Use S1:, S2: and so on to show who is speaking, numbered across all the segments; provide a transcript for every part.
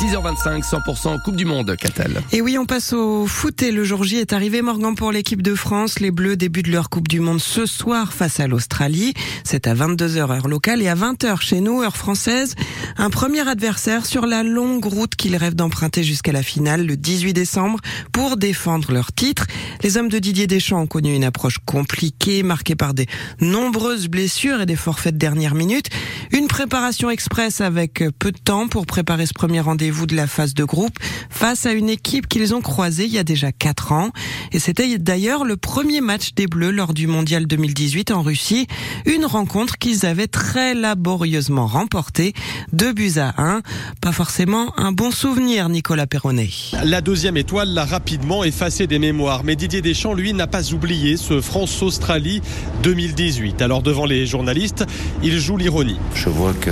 S1: 6h25, 100% Coupe du Monde, Catel.
S2: Et oui, on passe au foot et le jour J est arrivé Morgan pour l'équipe de France. Les Bleus débutent leur Coupe du Monde ce soir face à l'Australie. C'est à 22h heure locale et à 20h chez nous, heure française. Un premier adversaire sur la longue route qu'ils rêvent d'emprunter jusqu'à la finale le 18 décembre pour défendre leur titre. Les hommes de Didier Deschamps ont connu une approche compliquée, marquée par des nombreuses blessures et des forfaits de dernière minute. Une préparation express avec peu de temps pour préparer ce premier rendez-vous de la phase de groupe face à une équipe qu'ils ont croisée il y a déjà quatre ans. Et c'était d'ailleurs le premier match des Bleus lors du Mondial 2018 en Russie. Une rencontre qu'ils avaient très laborieusement remportée. Deux buts à un. Pas forcément un bon souvenir, Nicolas Perronnet.
S3: La deuxième étoile l'a rapidement effacé des mémoires. Mais Didier Deschamps, lui, n'a pas oublié ce France-Australie 2018. Alors devant les journalistes, il joue l'ironie.
S4: Je vois que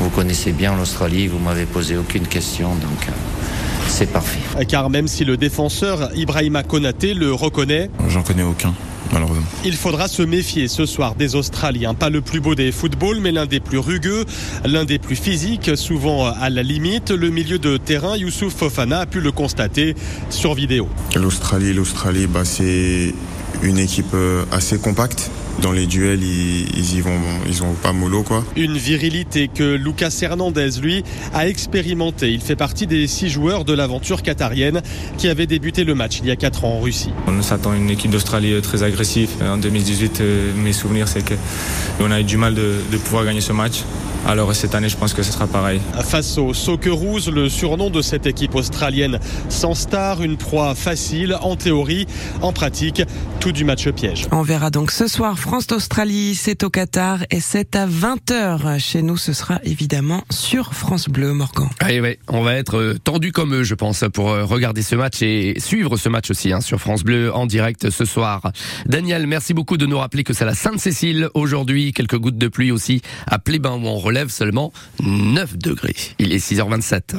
S4: vous connaissez bien l'Australie, vous m'avez posé aucune question, donc euh, c'est parfait.
S3: Car même si le défenseur Ibrahima Konaté le reconnaît,
S5: j'en connais aucun. Malheureusement.
S3: Il faudra se méfier ce soir des Australiens. Pas le plus beau des footballs, mais l'un des plus rugueux, l'un des plus physiques, souvent à la limite. Le milieu de terrain, Youssouf Fofana a pu le constater sur vidéo.
S5: L'Australie, l'Australie, bah, c'est une équipe euh, assez compacte. Dans les duels, ils, ils y vont, ils ont pas mollo quoi.
S3: Une virilité que Lucas Hernandez, lui, a expérimenté. Il fait partie des six joueurs de l'aventure qatarienne qui avait débuté le match il y a quatre ans en Russie.
S6: On s'attend à une équipe d'Australie très agressive. En 2018, euh, mes souvenirs, c'est qu'on a eu du mal de, de pouvoir gagner ce match. Alors cette année, je pense que ce sera pareil.
S3: Face aux Socceroos, le surnom de cette équipe australienne sans star, une proie facile en théorie, en pratique, tout du match piège.
S2: On verra donc ce soir France-Australie, c'est au Qatar et c'est à 20h. Chez nous, ce sera évidemment sur France Bleu, Morgan.
S1: Ah ouais, on va être tendu comme eux, je pense, pour regarder ce match et suivre ce match aussi hein, sur France Bleu en direct ce soir. Daniel, merci beaucoup de nous rappeler que c'est la Sainte-Cécile aujourd'hui, quelques gouttes de pluie aussi à Plébin où on relève seulement 9 degrés. Il est 6h27.